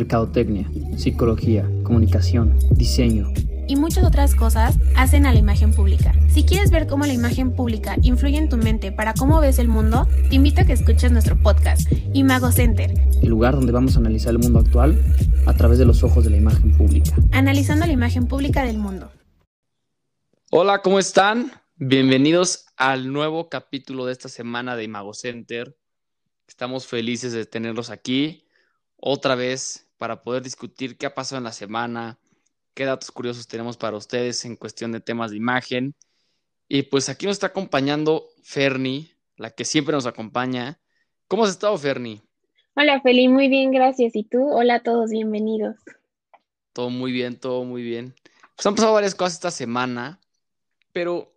mercadotecnia, psicología, comunicación, diseño y muchas otras cosas hacen a la imagen pública. Si quieres ver cómo la imagen pública influye en tu mente para cómo ves el mundo, te invito a que escuches nuestro podcast, Imago Center. El lugar donde vamos a analizar el mundo actual a través de los ojos de la imagen pública. Analizando la imagen pública del mundo. Hola, ¿cómo están? Bienvenidos al nuevo capítulo de esta semana de Imago Center. Estamos felices de tenerlos aquí otra vez para poder discutir qué ha pasado en la semana, qué datos curiosos tenemos para ustedes en cuestión de temas de imagen. Y pues aquí nos está acompañando Ferni, la que siempre nos acompaña. ¿Cómo has estado, Ferni? Hola, Feli, muy bien, gracias. ¿Y tú? Hola a todos, bienvenidos. Todo muy bien, todo muy bien. Pues han pasado varias cosas esta semana, pero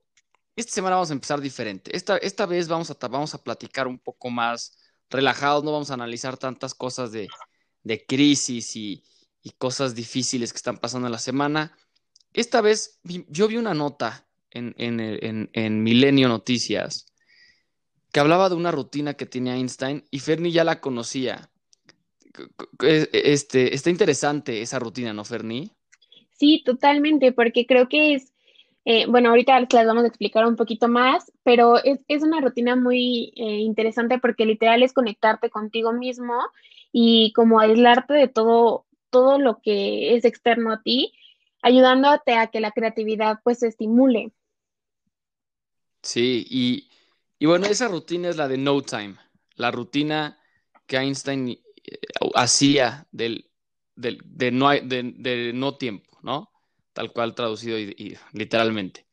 esta semana vamos a empezar diferente. Esta, esta vez vamos a, vamos a platicar un poco más relajados, no vamos a analizar tantas cosas de, de crisis y, cosas difíciles que están pasando en la semana. Esta vez yo vi una nota en, en, Milenio Noticias que hablaba de una rutina que tenía Einstein y Fernie ya la conocía. Este, está interesante esa rutina, ¿no, Fernie? Sí, totalmente, porque creo que es, eh, bueno, ahorita les vamos a explicar un poquito más, pero es, una rutina muy eh, interesante porque literal es conectarte contigo mismo y como aislarte de todo, todo lo que es externo a ti, ayudándote a que la creatividad pues se estimule. Sí, y, bueno, esa rutina es la de no time, la rutina que Einstein eh, hacía del, de, no, de, no tiempo, ¿no? Tal cual traducido y, literalmente.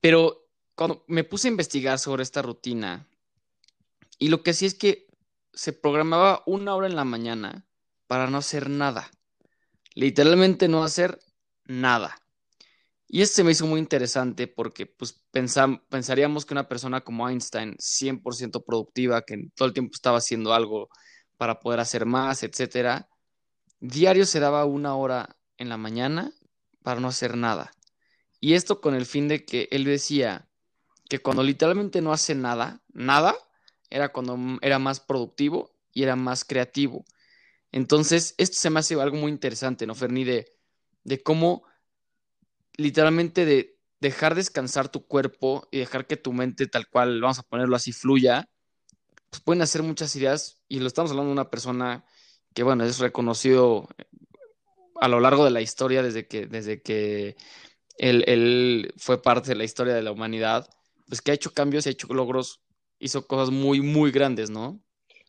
Pero cuando me puse a investigar sobre esta rutina, y lo que sí es que se programaba una hora en la mañana para no hacer nada. Literalmente no hacer nada. Y esto se me hizo muy interesante porque pues, pensaríamos que una persona como Einstein, 100% productiva, que todo el tiempo estaba haciendo algo para poder hacer más, etcétera, diario se daba una hora en la mañana para no hacer nada. Y esto con el fin de que él decía que cuando literalmente no hace nada, nada, era cuando era más productivo y era más creativo. Entonces, esto se me hace algo muy interesante, ¿no, Ferni? De, de cómo literalmente de dejar descansar tu cuerpo y dejar que tu mente tal cual, vamos a ponerlo así, fluya, pues pueden hacer muchas ideas y lo estamos hablando de una persona que, bueno, es reconocido a lo largo de la historia desde que, desde que él, él fue parte de la historia de la humanidad, pues que ha hecho cambios ha hecho logros hizo cosas muy, muy grandes, ¿no?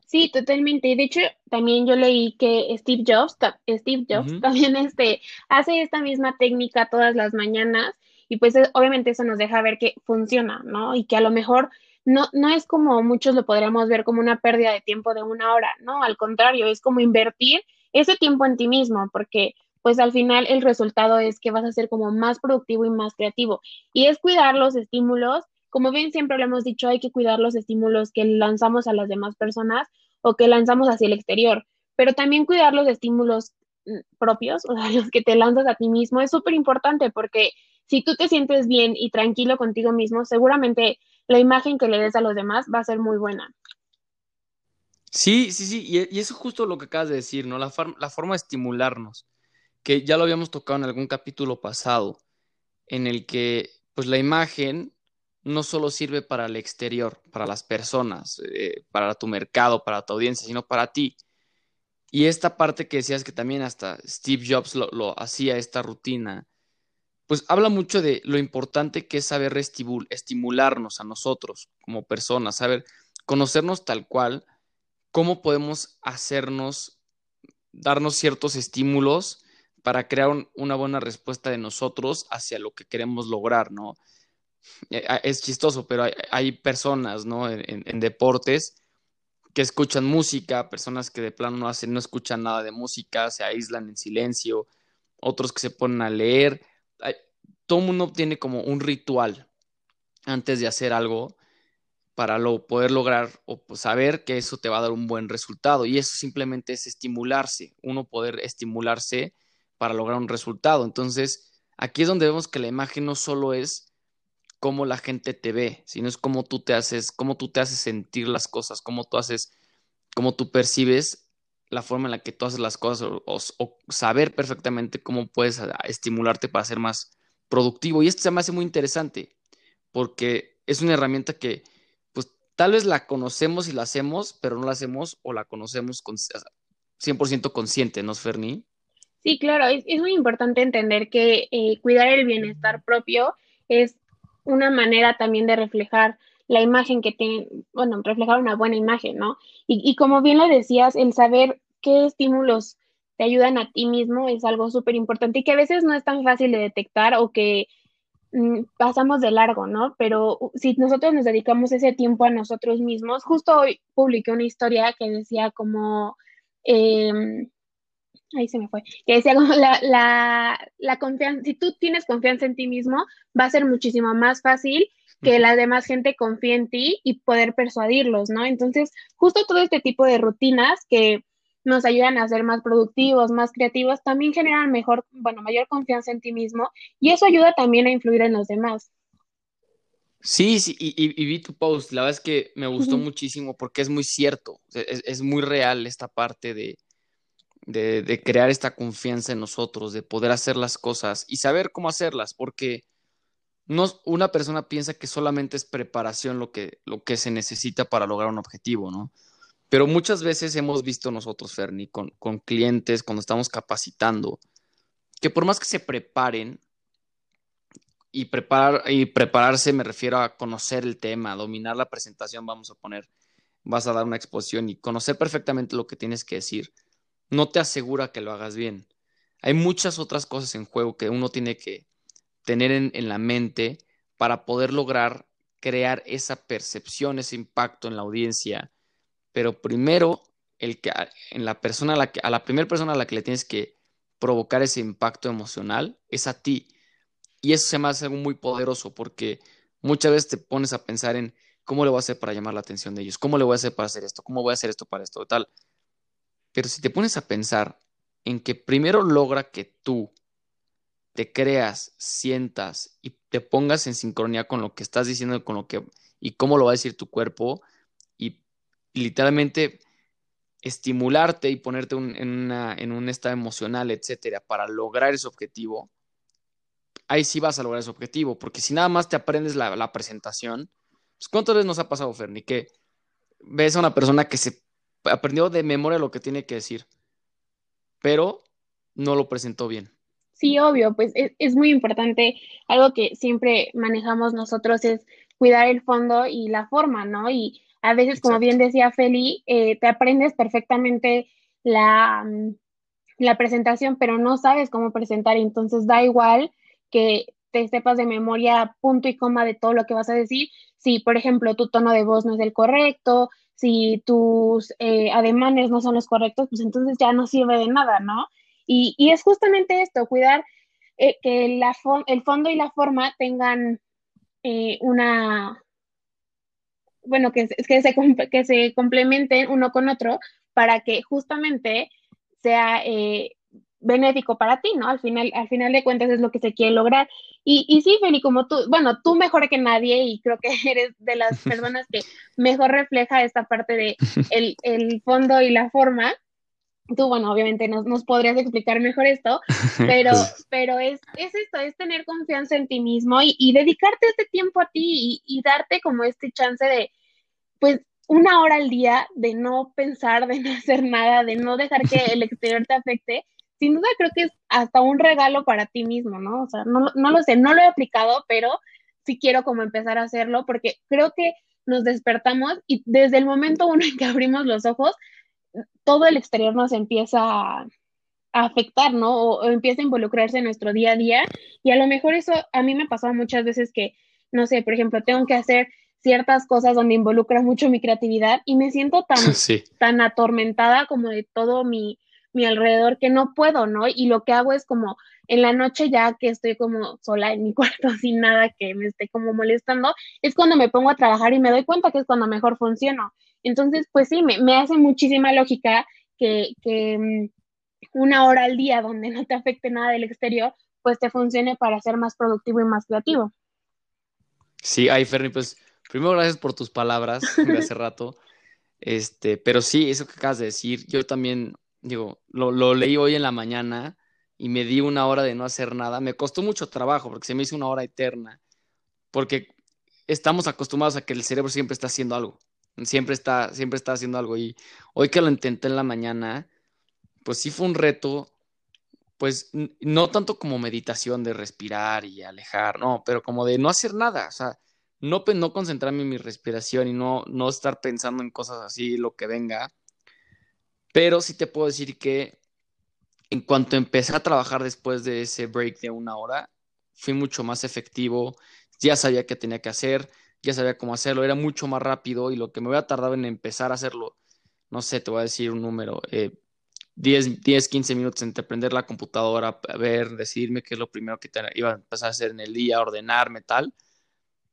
Sí, totalmente. De hecho, también yo leí que Steve Jobs, Steve Jobs también este, hace esta misma técnica todas las mañanas y pues obviamente eso nos deja ver que funciona, ¿no? Y que a lo mejor no, no es como muchos lo podríamos ver como una pérdida de tiempo de una hora, ¿no? Al contrario, es como invertir ese tiempo en ti mismo, porque pues al final el resultado es que vas a ser como más productivo y más creativo. Y es cuidar los estímulos como bien siempre lo hemos dicho, hay que cuidar los estímulos que lanzamos a las demás personas o que lanzamos hacia el exterior, pero también cuidar los estímulos mm, propios, o sea, los que te lanzas a ti mismo, es súper importante porque si tú te sientes bien y tranquilo contigo mismo, seguramente la imagen que le des a los demás va a ser muy buena. Sí, sí, sí, y, eso es justo lo que acabas de decir, ¿no? La, la forma de estimularnos, que ya lo habíamos tocado en algún capítulo pasado, en el que, pues, la imagen no solo sirve para el exterior, para las personas, eh, para tu mercado, para tu audiencia, sino para ti. Y esta parte que decías que también hasta Steve Jobs lo, hacía, esta rutina, pues habla mucho de lo importante que es saber estimularnos a nosotros como personas, saber conocernos tal cual, cómo podemos hacernos, darnos ciertos estímulos para crear una buena respuesta de nosotros hacia lo que queremos lograr, ¿no? Eh, ah, es chistoso, pero hay, personas, ¿no? En, deportes que escuchan música, personas que de plano no hacen, no escuchan nada de música, se aíslan en silencio, otros que se ponen a leer. todo mundo tiene como un ritual antes de hacer algo para lo, poder lograr o pues, saber que eso te va a dar un buen resultado. Y eso simplemente es estimularse, uno poder estimularse para lograr un resultado. Entonces, aquí es donde vemos que la imagen no solo es cómo la gente te ve, sino es cómo tú te haces, cómo tú te haces sentir las cosas, cómo tú haces, cómo tú percibes la forma en la que tú haces las cosas o, saber perfectamente cómo puedes ah, estimularte para ser más productivo. Y esto se me hace muy interesante porque es una herramienta que pues tal vez la conocemos y la hacemos, pero no la hacemos o la conocemos con 100% consciente, ¿no, Ferni? Sí, claro, es, muy importante entender que eh, cuidar el bienestar propio es una manera también de reflejar la imagen que tiene, bueno, reflejar una buena imagen, ¿no? Y, y como bien lo decías, el saber qué estímulos te ayudan a ti mismo es algo súper importante y que a veces no es tan fácil de detectar o que mm, pasamos de largo, ¿no? Pero si nosotros nos dedicamos ese tiempo a nosotros mismos, justo hoy publiqué una historia que decía como, em, ahí se me fue, que decía como la, la, la confianza, si tú tienes confianza en ti mismo, va a ser muchísimo más fácil que la demás gente confíe en ti y poder persuadirlos, ¿no? Entonces, justo todo este tipo de rutinas que nos ayudan a ser más productivos, más creativos, también generan mejor, bueno, mayor confianza en ti mismo y eso ayuda también a influir en los demás. Sí, sí, y, vi tu post, la verdad es que me gustó muchísimo porque es muy cierto, es, muy real esta parte de, de, crear esta confianza en nosotros, de poder hacer las cosas y saber cómo hacerlas, porque no, una persona piensa que solamente es preparación lo que, lo que se necesita para lograr un objetivo, ¿no? Pero muchas veces hemos visto nosotros, Ferni, con, con clientes, cuando estamos capacitando, que por más que se preparen, y, preparar, y prepararse me refiero a conocer el tema, dominar la presentación, vamos a poner, vas a dar una exposición y conocer perfectamente lo que tienes que decir, no te asegura que lo hagas bien. Hay muchas otras cosas en juego que uno tiene que tener en, la mente para poder lograr crear esa percepción, ese impacto en la audiencia pero primero el que en la persona a la que a la primera persona a la que le tienes que provocar ese impacto emocional es a ti. Y eso se me hace algo muy poderoso porque muchas veces te pones a pensar en cómo le voy a hacer para llamar la atención de ellos, cómo le voy a hacer para hacer esto, cómo voy a hacer esto para esto, tal. Pero si te pones a pensar en que primero logra que tú te creas, sientas y te pongas en sincronía con lo que estás diciendo con lo que y cómo lo va a decir tu cuerpo, literalmente estimularte y ponerte en, un estado emocional, etcétera, para lograr ese objetivo, ahí sí vas a lograr ese objetivo, porque si nada más te aprendes la, presentación, pues ¿cuántas veces nos ha pasado, Ferni, que ves a una persona que se aprendió de memoria lo que tiene que decir, pero no lo presentó bien? Sí, obvio, pues es, es muy importante, algo que siempre manejamos nosotros es cuidar el fondo y la forma, ¿no? Y a veces, como bien decía Feli, eh, te aprendes perfectamente la, la presentación, pero no sabes cómo presentar, entonces da igual que te sepas de memoria punto y coma de todo lo que vas a decir. Si, por ejemplo, tu tono de voz no es el correcto, si tus eh, ademanes no son los correctos, pues entonces ya no sirve de nada, ¿no? Y, y es justamente esto, cuidar eh, que la el fondo y la forma tengan una, bueno, que, que, se, que se complementen uno con otro para que justamente sea eh, benéfico para ti, ¿no? Al final, al final de cuentas es lo que se quiere lograr. Y, y sí, Feli, como tú, bueno, tú mejor que nadie y creo que eres de las personas que mejor refleja esta parte de el, el fondo y la forma. Tú, bueno, obviamente nos, nos podrías explicar mejor esto, pero, pero es, es esto, es tener confianza en ti mismo y, y dedicarte este tiempo a ti y, y, darte como este chance de, pues, una hora al día de no pensar, de no hacer nada, de no dejar que el exterior te afecte. Sin duda creo que es hasta un regalo para ti mismo, ¿no? O sea, no, no lo sé, no lo he aplicado, pero sí quiero como empezar a hacerlo porque creo que nos despertamos y desde el momento uno en que abrimos los ojos, todo el exterior nos empieza a, afectar, ¿no? O, empieza a involucrarse en nuestro día a día. Y a lo mejor eso a mí me ha pasado muchas veces que, no sé, por ejemplo, tengo que hacer ciertas cosas donde involucra mucho mi creatividad y me siento tan, tan atormentada como de todo mi, mi alrededor que no puedo, ¿no? Y lo que hago es como en la noche ya que estoy como sola en mi cuarto sin nada que me esté como molestando, es cuando me pongo a trabajar y me doy cuenta que es cuando mejor funciono. Entonces, pues sí, me, me hace muchísima lógica que, que mm, una hora al día donde no te afecte nada del exterior, pues te funcione para ser más productivo y más creativo. Sí, ahí Ferni, pues primero gracias por tus palabras de hace rato. Este, pero sí, eso que acabas de decir, yo también digo, lo, lo leí hoy en la mañana y me di una hora de no hacer nada. Me costó mucho trabajo porque se me hizo una hora eterna, porque estamos acostumbrados a que el cerebro siempre está haciendo algo, siempre está, siempre está haciendo algo. Y hoy que lo intenté en la mañana, pues sí fue un reto, pues no tanto como meditación de respirar y alejar, no, pero como de no hacer nada, o sea, no, no concentrarme en mi respiración y no, no estar pensando en cosas así, lo que venga. Pero sí te puedo decir que en cuanto empecé a trabajar después de ese break de una hora, fui mucho más efectivo, ya sabía qué tenía que hacer, ya sabía cómo hacerlo, era mucho más rápido y lo que me había tardado en empezar a hacerlo, no sé, te voy a decir un número, 10, 10, 15 minutos entre prender la computadora, ver, decirme qué es lo primero que iba a empezar a hacer en el día, ordenarme, tal,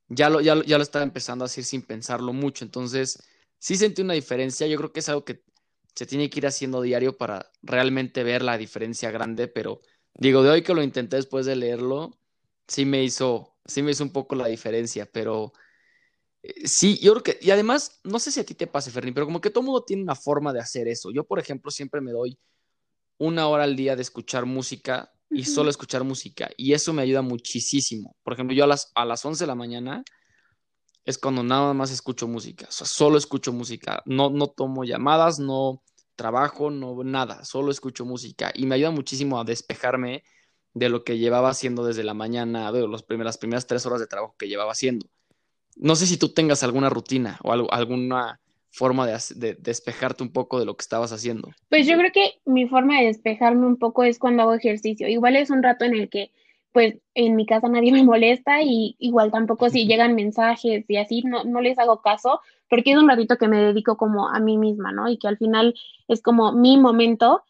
ya lo, ya, ya lo estaba empezando a hacer sin pensarlo mucho, entonces sí sentí una diferencia, yo creo que es algo que se tiene que ir haciendo diario para realmente ver la diferencia grande, pero digo, de hoy que lo intenté después de leerlo, sí me hizo, sí me hizo un poco la diferencia, pero eh, sí, yo creo que, y además, no sé si a ti te pase, Ferni, pero como que todo mundo tiene una forma de hacer eso. Yo, por ejemplo, siempre me doy una hora al día de escuchar música y solo escuchar música, y eso me ayuda muchísimo. Por ejemplo, yo a las, a las 11 de la mañana es cuando nada más escucho música, o sea, solo escucho música, no, no tomo llamadas, no trabajo, no nada, solo escucho música y me ayuda muchísimo a despejarme de lo que llevaba haciendo desde la mañana, de las primeras, tres horas de trabajo que llevaba haciendo. No sé si tú tengas alguna rutina o alguna forma de, despejarte un poco de lo que estabas haciendo. Pues yo creo que mi forma de despejarme un poco es cuando hago ejercicio. Igual es un rato en el que pues en mi casa nadie me molesta y igual tampoco si llegan mensajes y así no, no les hago caso porque es un ratito que me dedico como a mí misma, ¿no? Y que al final es como mi momento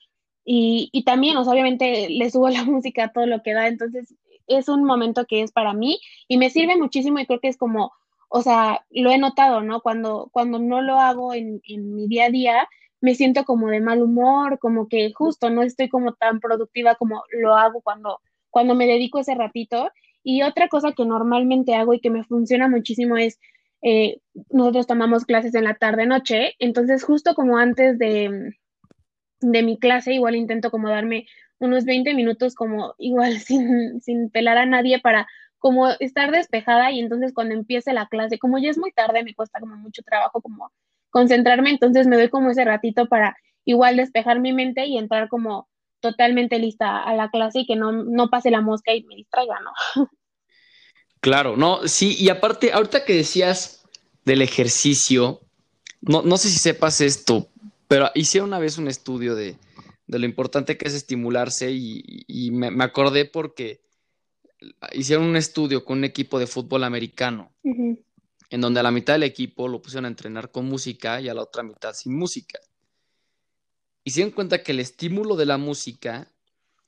y, y también, o sea, obviamente le subo la música a todo lo que da, entonces es un momento que es para mí y me sirve muchísimo y creo que es como, o sea, lo he notado, ¿no? Cuando, cuando no lo hago en, en mi día a día, me siento como de mal humor, como que justo no estoy como tan productiva como lo hago cuando cuando me dedico ese ratito. Y otra cosa que normalmente hago y que me funciona muchísimo es, eh, nosotros tomamos clases en la tarde-noche, entonces justo como antes de, de mi clase, igual intento como darme unos 20 minutos como igual sin, sin pelar a nadie para como estar despejada. Y entonces cuando empiece la clase, como ya es muy tarde, me cuesta como mucho trabajo como concentrarme, entonces me doy como ese ratito para igual despejar mi mente y entrar como totalmente lista a la clase y que no, no pase la mosca y me distraiga, ¿no? Claro, no, sí, y aparte, ahorita que decías del ejercicio, no, no sé si sepas esto, pero hice una vez un estudio de, de lo importante que es estimularse y, y me, me, acordé porque hicieron un estudio con un equipo de fútbol americano, uh -huh. en donde a la mitad del equipo lo pusieron a entrenar con música y a la otra mitad sin música y se dieron cuenta que el estímulo de la música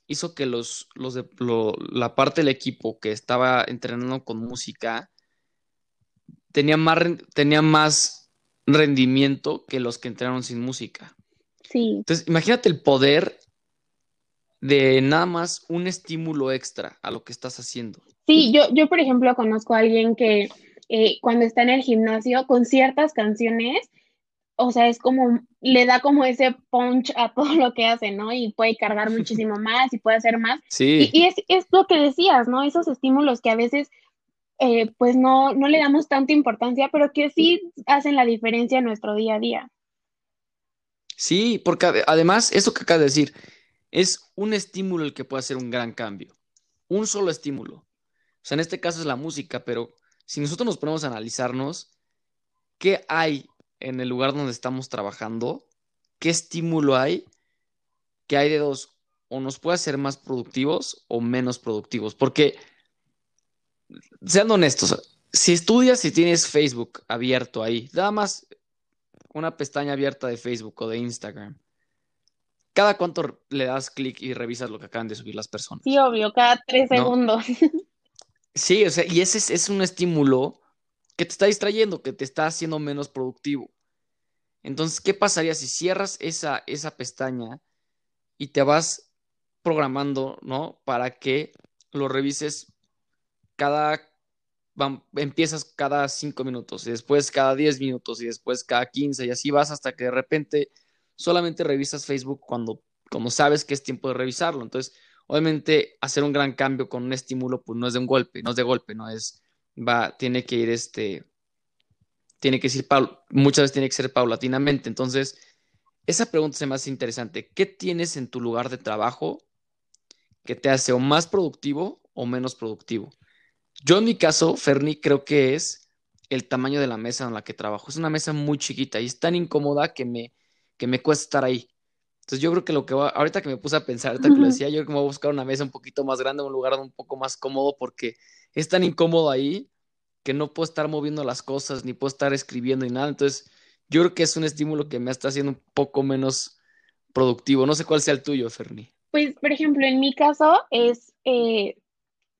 hizo que los, los de, lo, la parte del equipo que estaba entrenando con música tenía más, tenía más rendimiento que los que entrenaron sin música. Sí. Entonces, imagínate el poder de nada más un estímulo extra a lo que estás haciendo. Sí, yo, yo por ejemplo, conozco a alguien que eh, cuando está en el gimnasio con ciertas canciones o sea, es como, le da como ese punch a todo lo que hace, ¿no? Y puede cargar muchísimo más y puede hacer más. Sí. Y, y es, es, lo que decías, ¿no? Esos estímulos que a veces, eh, pues no, no le damos tanta importancia, pero que sí hacen la diferencia en nuestro día a día. Sí, porque además, eso que acabas de decir, es un estímulo el que puede hacer un gran cambio. Un solo estímulo. O sea, en este caso es la música, pero si nosotros nos ponemos a analizarnos, ¿qué hay en el lugar donde estamos trabajando, qué estímulo hay, que hay de dos, o nos puede hacer más productivos o menos productivos. Porque, sean honestos, si estudias y tienes Facebook abierto ahí, nada más una pestaña abierta de Facebook o de Instagram, ¿cada cuánto le das clic y revisas lo que acaban de subir las personas? Sí, obvio, cada tres ¿No? segundos. Sí, o sea, y ese es, es un estímulo que te está distrayendo, que te está haciendo menos productivo. Entonces, ¿qué pasaría si cierras esa, esa pestaña y te vas programando, ¿no? Para que lo revises cada, empiezas cada cinco minutos y después cada diez minutos y después cada quince y así vas hasta que de repente solamente revisas Facebook cuando, cuando sabes que es tiempo de revisarlo. Entonces, obviamente, hacer un gran cambio con un estímulo, pues no es de un golpe, no es de golpe, no es, va, tiene que ir este, tiene que ir, muchas veces tiene que ser paulatinamente. Entonces, esa pregunta se me hace interesante. ¿Qué tienes en tu lugar de trabajo que te hace o más productivo o menos productivo? Yo en mi caso, Ferni, creo que es el tamaño de la mesa en la que trabajo. Es una mesa muy chiquita y es tan incómoda que me, que me cuesta estar ahí. Entonces yo creo que lo que va, ahorita que me puse a pensar, ahorita que lo decía, yo creo que me voy a buscar una mesa un poquito más grande, un lugar un poco más cómodo, porque es tan incómodo ahí que no puedo estar moviendo las cosas, ni puedo estar escribiendo ni nada. Entonces yo creo que es un estímulo que me está haciendo un poco menos productivo. No sé cuál sea el tuyo, Ferni. Pues, por ejemplo, en mi caso es, eh,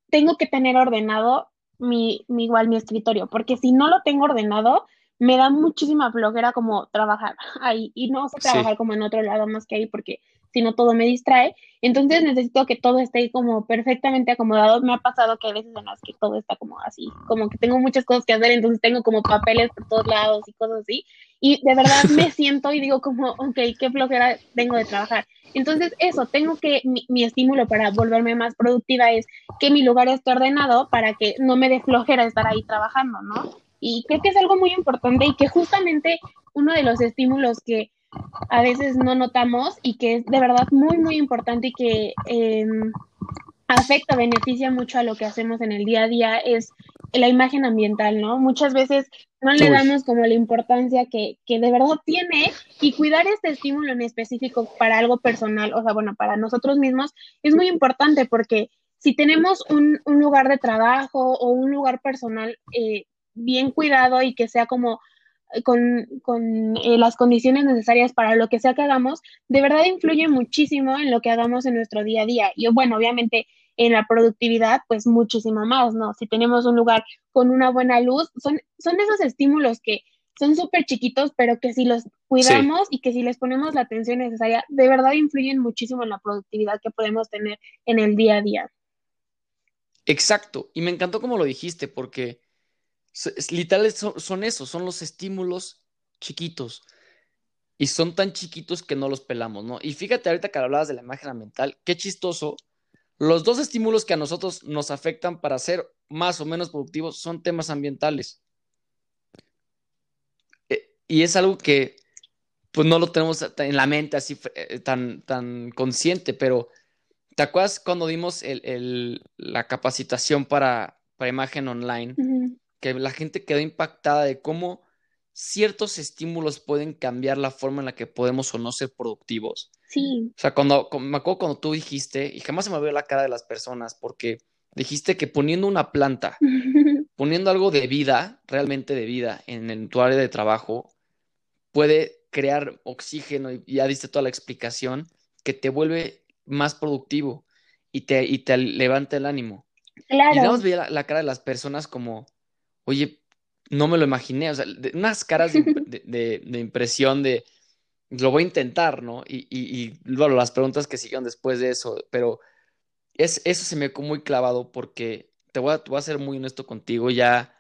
tengo que tener ordenado mi, mi, igual mi escritorio, porque si no lo tengo ordenado, me da muchísima flojera como trabajar ahí y no sé trabajar como en otro lado más que ahí porque si no todo me distrae. Entonces necesito que todo esté como perfectamente acomodado. Me ha pasado que hay veces en las que todo está como así, como que tengo muchas cosas que hacer, entonces tengo como papeles por todos lados y cosas así. Y de verdad me siento y digo como, ok, qué flojera tengo de trabajar. Entonces eso, tengo que, mi, mi estímulo para volverme más productiva es que mi lugar esté ordenado para que no me dé flojera estar ahí trabajando, ¿no? Y creo que es algo muy importante y que justamente uno de los estímulos que a veces no notamos y que es de verdad muy, muy importante y que em, afecta, beneficia mucho a lo que hacemos en el día a día es la imagen ambiental, ¿no? Muchas veces no le damos como la importancia que, que, de verdad tiene y cuidar este estímulo en específico para algo personal, o sea, bueno, para nosotros mismos es muy importante porque si tenemos un, un lugar de trabajo o un lugar personal eh, bien cuidado y que sea como con, con eh, las condiciones necesarias para lo que sea que hagamos, de verdad influye muchísimo en lo que hagamos en nuestro día a día. Y bueno, obviamente en la productividad, pues muchísimo más, ¿no? Si tenemos un lugar con una buena luz, son, son esos estímulos que son súper chiquitos, pero que si los cuidamos y que si les ponemos la atención necesaria, de verdad influyen muchísimo en la productividad que podemos tener en el día a día. Exacto, y me encantó como lo dijiste, porque literal son, son esos, son los estímulos chiquitos. Y son tan chiquitos que no los pelamos, ¿no? Y fíjate ahorita que hablabas de la imagen ambiental, qué chistoso. Los dos estímulos que a nosotros nos afectan para ser más o menos productivos son temas ambientales. Eh, y es algo que pues no lo tenemos en la mente así eh, tan, tan consciente, pero ¿te acuerdas cuando dimos el, la capacitación para, para imagen online? Que la gente quedó impactada de cómo ciertos estímulos pueden cambiar la forma en la que podemos o no ser productivos. Sí. O sea, cuando, me acuerdo cuando tú dijiste, y jamás se me vio la cara de las personas, porque dijiste que poniendo una planta, poniendo algo de vida, realmente de vida, en, tu área de trabajo, puede crear oxígeno, y ya diste toda la explicación, que te vuelve más productivo y te, y te levanta el ánimo. Claro. Y más la cara de las personas como, oye, no me lo imaginé, o sea, unas caras de, impresión de, lo voy a intentar, ¿no? Y, y, bueno, las preguntas que siguieron después de eso, pero es, eso se me quedó muy clavado porque te voy a, ser muy honesto contigo, ya,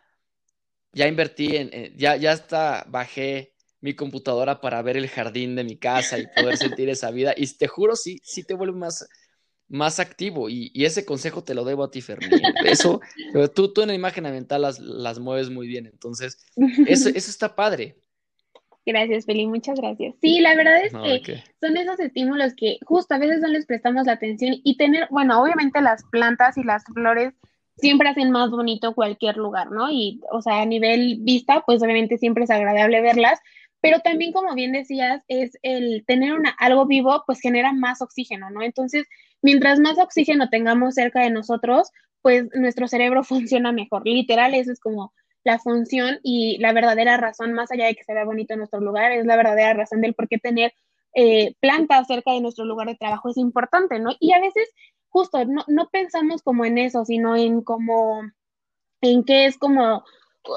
ya invertí en, ya, ya hasta bajé mi computadora para ver el jardín de mi casa y poder sentir esa vida, y te juro, sí, sí te vuelve más, más activo y, ese consejo te lo debo a ti, Fermín. Eso, tú, tú en la imagen ambiental las, las mueves muy bien, entonces eso, eso está padre. Gracias, Feli, muchas gracias. Sí, la verdad es que son esos estímulos que justo a veces no les prestamos la atención y tener, bueno, obviamente las plantas y las flores siempre hacen más bonito cualquier lugar, ¿no? Y, o sea, a nivel vista, pues obviamente siempre es agradable verlas, pero también, como bien decías, es el tener una, algo vivo, pues genera más oxígeno, ¿no? Entonces, mientras más oxígeno tengamos cerca de nosotros, pues nuestro cerebro funciona mejor. Literal, eso es como la función y la verdadera razón, más allá de que se vea bonito nuestro lugar, es la verdadera razón del por qué tener eh, plantas cerca de nuestro lugar de trabajo es importante, ¿no? Y a veces, justo, no, no pensamos como en eso, sino en como, en qué es como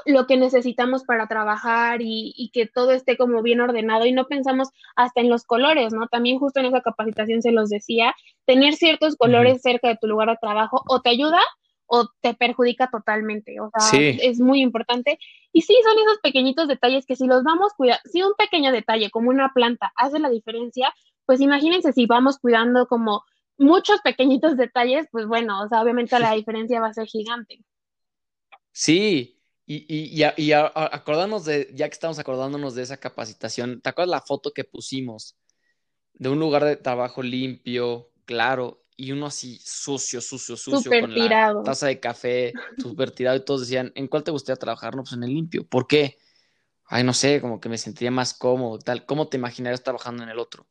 lo que necesitamos para trabajar y, que todo esté como bien ordenado y no pensamos hasta en los colores, ¿no? También justo en esa capacitación se los decía, tener ciertos colores cerca de tu lugar de trabajo o te ayuda o te perjudica totalmente. O sea, es muy importante. Y sí, son esos pequeñitos detalles que si los vamos cuidando, si un pequeño detalle como una planta hace la diferencia, pues imagínense si vamos cuidando como muchos pequeñitos detalles, pues bueno, o sea, obviamente la diferencia va a ser gigante. Sí, y, y, y, acordarnos de, ya que estamos acordándonos de esa capacitación, ¿te acuerdas la foto que pusimos de un lugar de trabajo limpio, claro, y uno así sucio, sucio, sucio, con la taza de café, súper tirado, y todos decían, ¿en cuál te gustaría trabajar? No, pues en el limpio. ¿Por qué? Ay, no sé, como que me sentiría más cómodo, tal. ¿Cómo te imaginarías trabajando en el otro?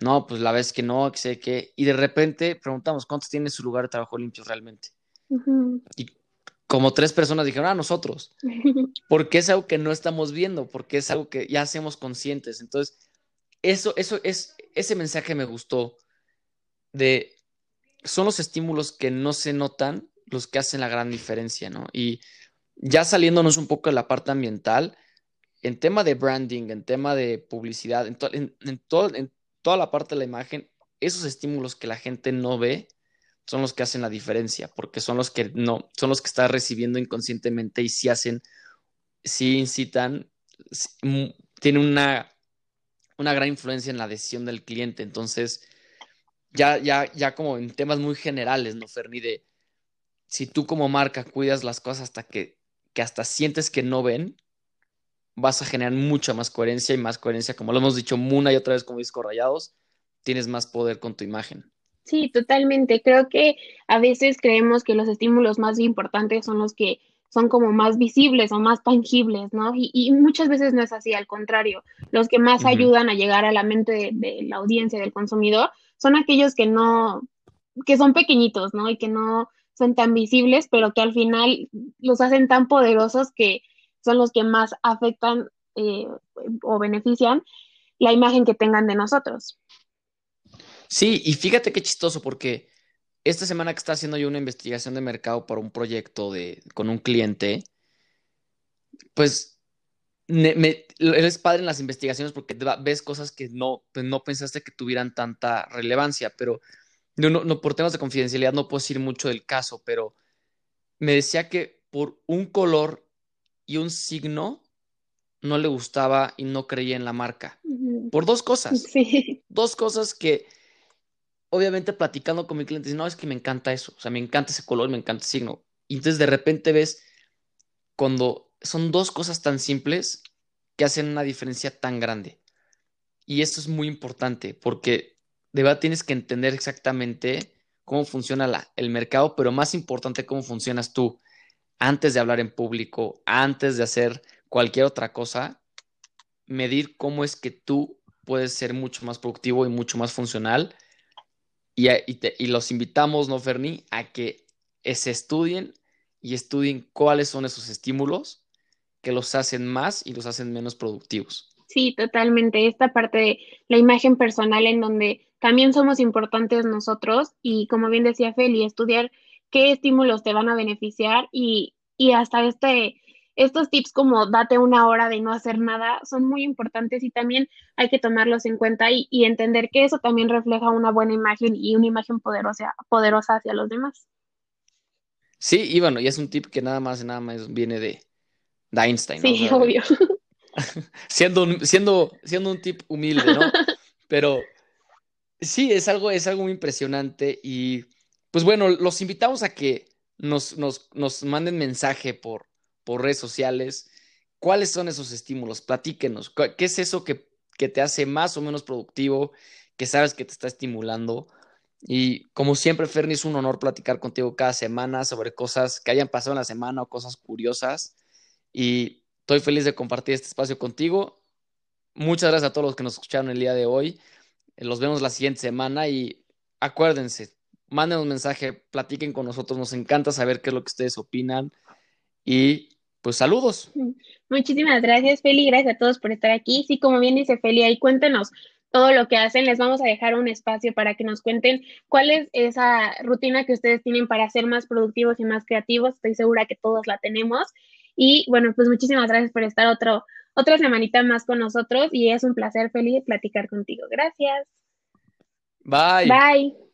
No, pues la vez que no, que sé qué. Y de repente preguntamos, ¿cuántos tiene su lugar de trabajo limpio realmente? Y como tres personas dijeron, ah, nosotros. Porque es algo que no estamos viendo, porque es algo que ya hacemos conscientes. Entonces, eso, eso es, ese mensaje me gustó de, son los estímulos que no se notan los que hacen la gran diferencia, ¿no? Y ya saliéndonos un poco de la parte ambiental, en tema de branding, en tema de publicidad, en, en, en, en toda la parte de la imagen, esos estímulos que la gente no ve son los que hacen la diferencia, porque son los que no, son los que está recibiendo inconscientemente y si hacen, si incitan, mm, tienen una, una gran influencia en la decisión del cliente. Entonces, ya, ya, ya como en temas muy generales, ¿no, Ferni? De si tú como marca cuidas las cosas hasta que, que hasta sientes que no ven, vas a generar mucha más coherencia y más coherencia, como lo hemos dicho una y otra vez como discos rayados, tienes más poder con tu imagen. Sí, totalmente. Creo que a veces creemos que los estímulos más importantes son los que son como más visibles o más tangibles, ¿no? Y, muchas veces no es así, al contrario, los que más ayudan a llegar a la mente de, de, la audiencia, del consumidor, son aquellos que no, que son pequeñitos, ¿no? Y que no son tan visibles, pero que al final los hacen tan poderosos que son los que más afectan eh, o benefician la imagen que tengan de nosotros. Sí, y fíjate qué chistoso, porque esta semana que está haciendo yo una investigación de mercado para un proyecto de, con un cliente, pues me, eres padre en las investigaciones porque ves cosas que no, pues, no pensaste que tuvieran tanta relevancia, pero no, no, por temas de confidencialidad no puedo decir mucho del caso, pero me decía que por un color y un signo no le gustaba y no creía en la marca. Por dos cosas. Sí. Dos cosas que obviamente platicando con mi cliente, no, es que me encanta eso, o sea, me encanta ese color, me encanta ese signo. Y entonces de repente ves cuando son dos cosas tan simples que hacen una diferencia tan grande. Y esto es muy importante porque de verdad tienes que entender exactamente cómo funciona el mercado, pero más importante cómo funcionas tú antes de hablar en público, antes de hacer cualquier otra cosa, medir cómo es que tú puedes ser mucho más productivo y mucho más funcional y, los invitamos, ¿no, Ferni? A que se estudien y estudien cuáles son esos estímulos que los hacen más y los hacen menos productivos. Sí, totalmente. Esta parte de la imagen personal en donde también somos importantes nosotros y como bien decía Feli, estudiar qué estímulos te van a beneficiar y, y hasta este estos tips como date una hora de no hacer nada son muy importantes y también hay que tomarlos en cuenta y, entender que eso también refleja una buena imagen y una imagen poderosa, poderosa hacia los demás. Sí, y bueno, y es un tip que nada más, nada más viene de, Einstein. Sí, obvio. siendo, siendo, siendo un tip humilde, ¿no? Pero sí, es algo, es algo muy impresionante y pues bueno, los invitamos a que nos, nos, nos manden mensaje por, por redes sociales. ¿Cuáles son esos estímulos? Platíquenos. ¿Qué es eso que, te hace más o menos productivo, que sabes que te está estimulando? Y como siempre, Fernie, es un honor platicar contigo cada semana sobre cosas que hayan pasado en la semana o cosas curiosas. Y estoy feliz de compartir este espacio contigo. Muchas gracias a todos los que nos escucharon el día de hoy. Los vemos la siguiente semana y acuérdense, manden un mensaje, platiquen con nosotros. Nos encanta saber qué es lo que ustedes opinan. Y pues saludos. Muchísimas gracias, Feli. Gracias a todos por estar aquí. Sí, como bien dice Feli, ahí cuéntenos todo lo que hacen. Les vamos a dejar un espacio para que nos cuenten cuál es esa rutina que ustedes tienen para ser más productivos y más creativos. Estoy segura que todos la tenemos. Y bueno, pues muchísimas gracias por estar otro, otra semanita más con nosotros y es un placer, Feli, platicar contigo. Gracias. Bye. Bye.